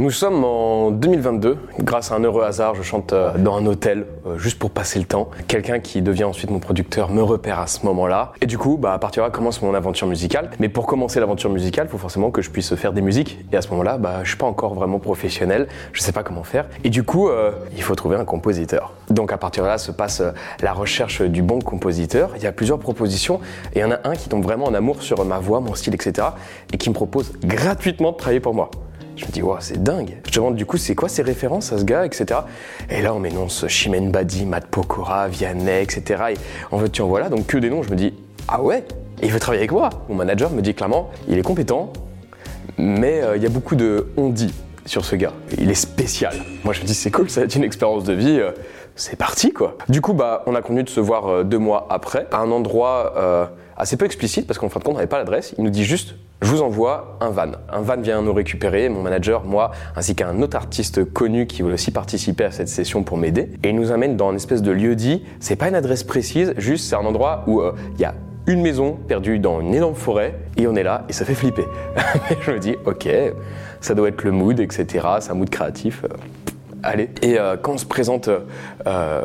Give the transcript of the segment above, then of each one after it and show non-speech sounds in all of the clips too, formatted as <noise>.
Nous sommes en 2022. Grâce à un heureux hasard, je chante euh, dans un hôtel euh, juste pour passer le temps. Quelqu'un qui devient ensuite mon producteur me repère à ce moment-là. Et du coup, bah, à partir de là commence mon aventure musicale. Mais pour commencer l'aventure musicale, il faut forcément que je puisse faire des musiques. Et à ce moment-là, bah, je suis pas encore vraiment professionnel. Je sais pas comment faire. Et du coup, euh, il faut trouver un compositeur. Donc à partir de là se passe euh, la recherche du bon compositeur. Il y a plusieurs propositions. Et il y en a un qui tombe vraiment en amour sur ma voix, mon style, etc. Et qui me propose gratuitement de travailler pour moi. Je me dis, wow, c'est dingue. Je demande du coup, c'est quoi ses références à ce gars, etc. Et là, on m'énonce Chimène Badi, Matt Pokora, Vianney, etc. Et en fait, tu en voilà, donc que des noms. Je me dis, ah ouais, il veut travailler avec moi. Mon manager me dit clairement, il est compétent, mais euh, il y a beaucoup de on dit sur ce gars. Il est spécial. Moi, je me dis, c'est cool, ça va être une expérience de vie. euh, c'est parti, quoi. Du coup, bah, on a convenu de se voir euh, deux mois après, à un endroit assez peu explicite, parce qu'en fin de compte, on n'avait pas l'adresse. Il nous dit juste, je vous envoie un van. Un van vient nous récupérer, mon manager, moi, ainsi qu'un autre artiste connu qui voulait aussi participer à cette session pour m'aider. Et il nous amène dans une espèce de lieu dit, c'est pas une adresse précise, juste c'est un endroit où euh, il y a une maison perdue dans une énorme forêt, et on est là, et ça fait flipper. <laughs> Je me dis, ok, ça doit être le mood, etc. C'est un mood créatif. euh, Allez. Et euh, quand on se présente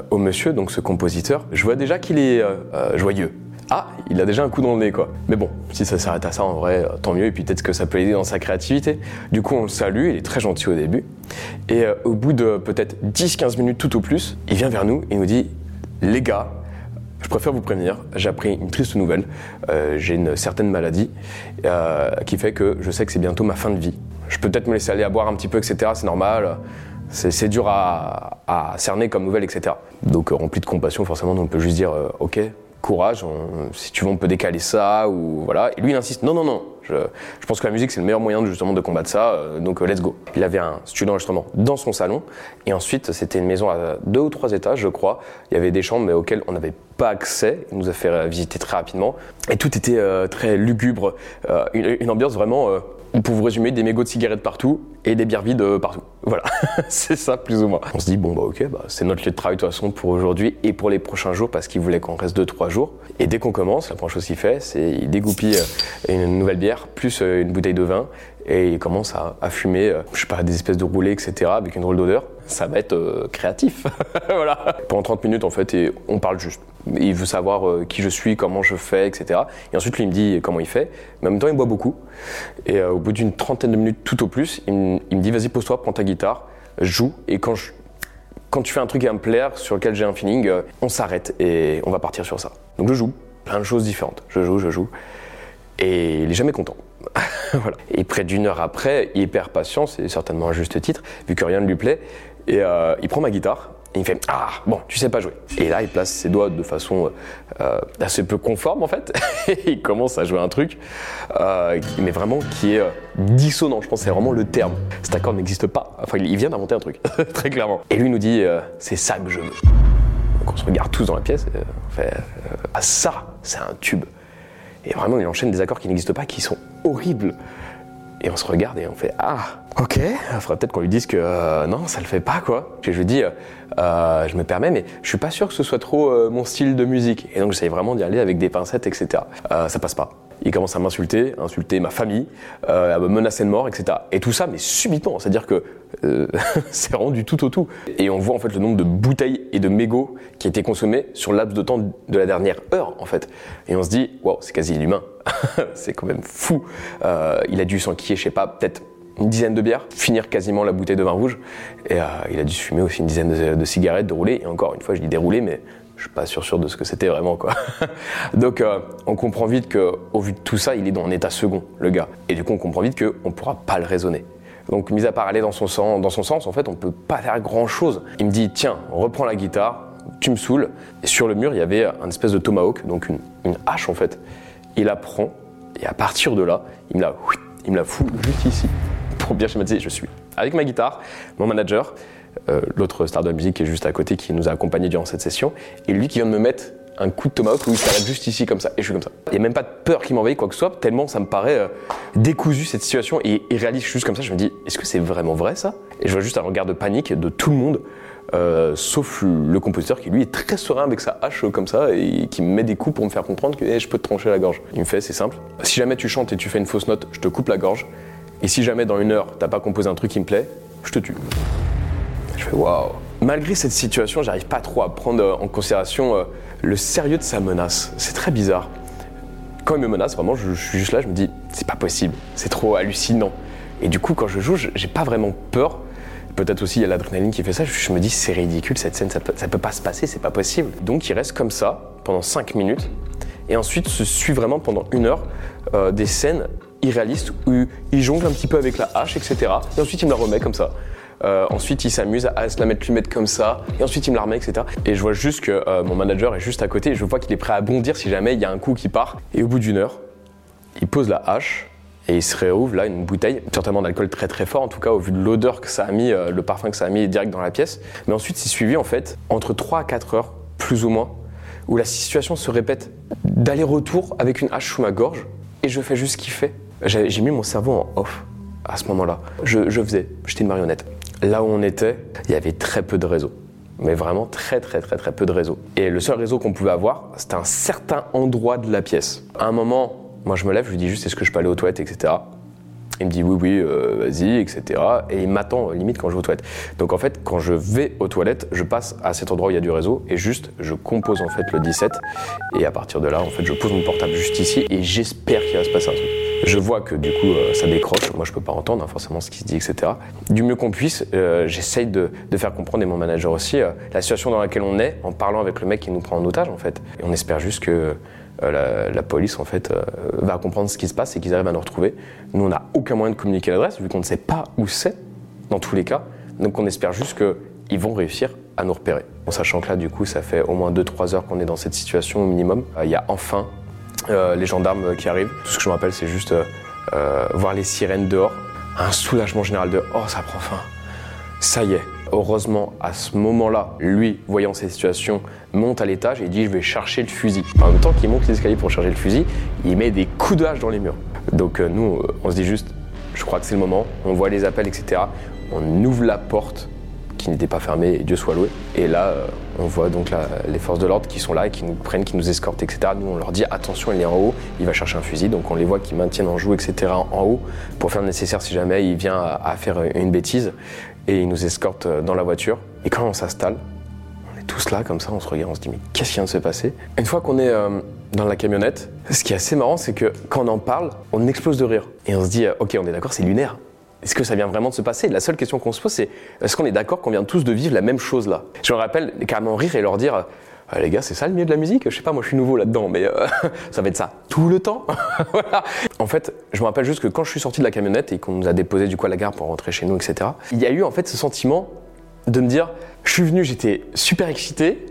au monsieur, donc ce compositeur, je vois déjà qu'il est joyeux. Ah, il a déjà un coup dans le nez, quoi. Mais bon, si ça s'arrête à ça, en vrai, euh, tant mieux. Et puis peut-être que ça peut aider dans sa créativité. Du coup, on le salue, il est très gentil au début. Et euh, au bout de peut-être 10-15 minutes tout au plus, il vient vers nous et nous dit Les gars, je préfère vous prévenir, j'ai appris une triste nouvelle. Euh, j'ai une certaine maladie qui fait que je sais que c'est bientôt ma fin de vie. Je peux peut-être me laisser aller à boire un petit peu, etc. C'est normal. C'est dur à, à cerner comme nouvelle, etc. Donc rempli de compassion, forcément, on peut juste dire ok, courage. on- si tu veux, on peut décaler ça ou voilà. Et lui, il insiste non, non, non. Je, je pense que la musique c'est le meilleur moyen de, justement de combattre ça. euh, donc euh, let's go. Il avait un studio d'enregistrement dans son salon et ensuite c'était une maison à deux ou trois étages, je crois. Il y avait des chambres mais auxquelles on n'avait pas accès. Il nous a fait euh, visiter très rapidement et tout était euh, très lugubre. Euh, une, une ambiance vraiment. Pour vous résumer, des mégots de cigarettes partout et des bières vides euh, partout. <laughs> Voilà, c'est ça plus ou moins. On se dit, bon bah ok, bah, c'est notre lieu de travail de toute façon pour aujourd'hui et pour les prochains jours parce qu'il voulait qu'on reste 2-3 jours. Et dès qu'on commence, la première chose qu'il fait, c'est il dégoupille euh, une nouvelle bière plus euh, une bouteille de vin et il commence à, fumer, je sais pas, des espèces de roulés, etc. avec une drôle d'odeur. Ça va être euh, créatif. <laughs> voilà. Pendant 30 minutes en fait, et on parle juste. Il veut savoir euh, qui je suis, comment je fais, etc. Et ensuite, lui, il me dit comment il fait. Mais en même temps, il boit beaucoup. Et euh, au bout d'une trentaine de minutes tout au plus, il me, il dit vas-y, pose-toi, prends ta guitare, joue. Et quand, tu fais un truc qui va me plaire, sur lequel j'ai un feeling, on s'arrête et on va partir sur ça. Donc je joue, plein de choses différentes. Je joue, je joue. Et il est jamais content. <laughs> voilà. Et près d'une heure après, hyper patient, c'est certainement un juste titre, vu que rien ne lui plaît. Et euh, il prend ma guitare et il fait Ah, bon, tu sais pas jouer. Et là, il place ses doigts de façon euh, assez peu conforme en fait. <laughs> et il commence à jouer un truc, euh, mais vraiment qui est dissonant. Je pense c'est vraiment le terme. Cet accord n'existe pas. Enfin, il vient d'inventer un truc, <laughs> très clairement. Et lui nous dit C'est ça que je veux. Donc on se regarde tous dans la pièce et on fait Ah, ça, c'est un tube. Et vraiment, il enchaîne des accords qui n'existent pas, qui sont horribles. Et on se regarde et on fait Ah, ok, il faudrait peut-être qu'on lui dise que euh, non, ça le fait pas quoi. Et je lui dis euh, Je me permets, mais je suis pas sûr que ce soit trop euh, mon style de musique. Et donc j'essaye vraiment d'y aller avec des pincettes, etc. Ça passe pas. Il commence à m'insulter, à insulter ma famille, euh, à me menacer de mort, etc. Et tout ça, mais subitement. C'est-à-dire que euh, <laughs> c'est rendu tout au tout. Et on voit en fait le nombre de bouteilles et de mégots qui été consommés sur le laps de temps de la dernière heure, en fait. Et on se dit, waouh, c'est quasi inhumain. <laughs> c'est quand même fou. Euh, il a dû s'enquiller, je sais pas, peut-être une dizaine de bières, finir quasiment la bouteille de vin rouge. Et il a dû fumer aussi une dizaine de, de cigarettes, de rouler. Et encore une fois, je dis dérouler, mais je suis pas sûr sûr de ce que c'était vraiment quoi. <laughs> Donc euh, on comprend vite que au vu de tout ça, il est dans un état second, le gars. Et du coup, on comprend vite qu'on pourra pas le raisonner. Donc mis à part aller dans son, sens, dans son sens, en fait, on peut pas faire grand chose. Il me dit tiens, reprends la guitare, tu me saoules. Et sur le mur, il y avait un espèce de tomahawk, donc une, une hache en fait. Il la prend et à partir de là, il me la, il me la fout juste ici <laughs> pour bien schématiser. Je suis avec ma guitare, mon manager, euh, l'autre star de la musique qui est juste à côté, qui nous a accompagnés durant cette session, et lui qui vient de me mettre un coup de tomahawk où il s'arrête juste ici comme ça, et je suis comme ça. Il n'y a même pas de peur qui m'envahit quoi que ce soit, tellement ça me paraît euh, décousu cette situation et irréaliste juste comme ça. Je me dis, est-ce que c'est vraiment vrai ça? Et je vois juste un regard de panique de tout le monde. euh, sauf le compositeur qui lui est très serein avec sa hache comme ça et qui me met des coups pour me faire comprendre que eh, je peux te trancher la gorge. Il me fait c'est simple, si jamais tu chantes et tu fais une fausse note, je te coupe la gorge Et si jamais dans une heure, t'as pas composé un truc qui me plaît, je te tue. Je fais waouh. Malgré cette situation, j'arrive pas trop à prendre euh, en considération euh, le sérieux de sa menace. C'est très bizarre. Quand il me menace, vraiment, je, suis juste là, je me dis, c'est pas possible, c'est trop hallucinant. Et du coup, quand je joue, j'ai pas vraiment peur. Peut-être aussi il y a l'adrénaline qui fait ça. Je, me dis c'est ridicule cette scène, ça peut, peut pas se passer, c'est pas possible. Donc il reste comme ça pendant 5 minutes. Et ensuite se suit vraiment pendant une heure euh, des scènes irréalistes où il jongle un petit peu avec la hache, etc. Et ensuite il me la remet comme ça. Euh, ensuite il s'amuse à se la mettre, lui mettre comme ça. Et ensuite il me la remet, etc. Et je vois juste que euh, mon manager est juste à côté et je vois qu'il est prêt à bondir si jamais il y a un coup qui part. Et au bout d'une heure, il pose la hache et il se réouvre là une bouteille, certainement d'alcool très très fort, en tout cas au vu de l'odeur que ça a mis, euh, le parfum que ça a mis direct dans la pièce. Mais ensuite, c'est suivi en fait entre 3 à 4 heures, plus ou moins, où la situation se répète d'aller-retour avec une hache sous ma gorge et je fais juste kiffer. J'ai j'ai mis mon cerveau en off à ce moment-là. Je faisais, j'étais une marionnette. Là où on était, il y avait très peu de réseaux. Mais vraiment très très très très peu de réseaux. Et le seul réseau qu'on pouvait avoir, c'était un certain endroit de la pièce. À un moment, moi je me lève, je lui dis juste est-ce que je peux aller aux toilettes, etc. Il me dit oui, oui, euh, vas-y, etc. Et il m'attend euh, limite quand je vais aux toilettes. Donc en fait, quand je vais aux toilettes, je passe à cet endroit où il y a du réseau et juste, je compose en fait le 17. Et à partir de là, en fait, je pose mon portable juste ici et j'espère qu'il va se passer un truc. Je vois que du coup, euh, ça décroche. Moi, je peux pas entendre hein, forcément ce qui se dit, etc. Du mieux qu'on puisse, euh, j'essaye de, faire comprendre, et mon manager aussi, euh, la situation dans laquelle on est en parlant avec le mec qui nous prend en otage, en fait. Et on espère juste que euh, la, la police en fait va comprendre ce qui se passe et qu'ils arrivent à nous retrouver. Nous on n'a aucun moyen de communiquer l'adresse vu qu'on ne sait pas où c'est dans tous les cas. Donc on espère juste qu'ils vont réussir à nous repérer. En sachant que là du coup ça fait au moins 2-3 heures qu'on est dans cette situation au minimum. Il y a enfin euh, les gendarmes qui arrivent. Tout ce que je me rappelle c'est juste euh, euh, voir les sirènes dehors. Un soulagement général de oh ça prend fin. Ça y est. Heureusement, à ce moment-là, lui, voyant cette situation, monte à l'étage et dit Je vais chercher le fusil. En même temps qu'il monte les escaliers pour chercher le fusil, il met des coups de hache dans les murs. Donc, euh, nous, euh, on se dit juste Je crois que c'est le moment. On voit les appels, etc. On ouvre la porte qui n'était pas fermée, et Dieu soit loué. Et là, euh, on voit donc les forces de l'ordre qui sont là qui nous prennent, qui nous escortent, etc. Nous, on leur dit attention, il est en haut, il va chercher un fusil. Donc on les voit qui maintiennent en joue, etc. en haut pour faire le nécessaire si jamais il vient à, faire une bêtise. Et ils nous escortent euh, dans la voiture. Et quand on s'installe, on est tous là comme ça, on se regarde, on se dit mais qu'est-ce qui vient de se passer? Une fois qu'on est euh, dans la camionnette, ce qui est assez marrant, c'est que quand on en parle, on explose de rire. Et on se dit ok, on est d'accord, c'est lunaire. Est-ce que ça vient vraiment de se passer? La seule question qu'on se pose, c'est est-ce qu'on est d'accord qu'on vient tous de vivre la même chose là Je me rappelle carrément rire et leur dire Ah, les gars, c'est ça le milieu de la musique? Je sais pas, moi je suis nouveau là-dedans, mais euh, <laughs> ça va être ça tout le temps. <laughs> En fait, je me rappelle juste que quand je suis sorti de la camionnette et qu'on nous a déposé du coup à la gare pour rentrer chez nous, etc., il y a eu en fait ce sentiment de me dire je suis venu, j'étais super excité,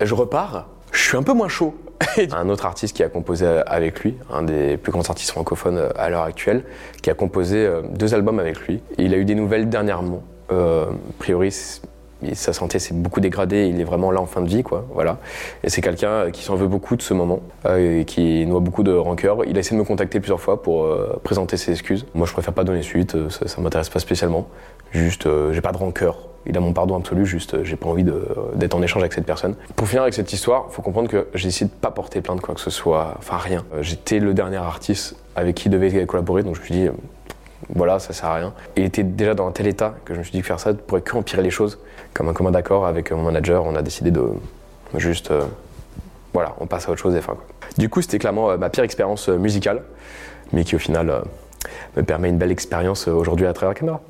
je repars, je suis un peu moins chaud. <laughs> Un autre artiste qui a composé avec lui, un des plus grands artistes francophones euh, à l'heure actuelle, qui a composé euh, deux albums avec lui. Il a eu des nouvelles dernièrement. Euh, a priori, sa santé s'est beaucoup dégradée, il est vraiment là en fin de vie, quoi. Voilà. Et c'est quelqu'un qui s'en veut beaucoup de ce moment, et qui noie beaucoup de rancœur. Il a essayé de me contacter plusieurs fois pour présenter ses excuses. Moi, je préfère pas donner suite, ça, ça m'intéresse pas spécialement. Juste, euh, j'ai pas de rancœur. Il a mon pardon absolu, juste, euh, j'ai pas envie de- d'être en échange avec cette personne. Pour finir avec cette histoire, faut comprendre que j'ai décidé de pas porter plainte quoi que ce soit, enfin rien. Euh, J'étais le dernier artiste avec qui il devait collaborer, donc je me suis dit, euh, voilà, ça sert à rien. Il était déjà dans un tel état que je me suis dit que faire ça pourrait que empirer les choses. Comme un commun d'accord avec mon manager, on a décidé de juste, euh, voilà, on passe à autre chose des fois. quoi. Du coup, c'était clairement euh, ma pire expérience euh, musicale, mais qui au final euh, me permet une belle expérience euh, aujourd'hui à travers la caméra.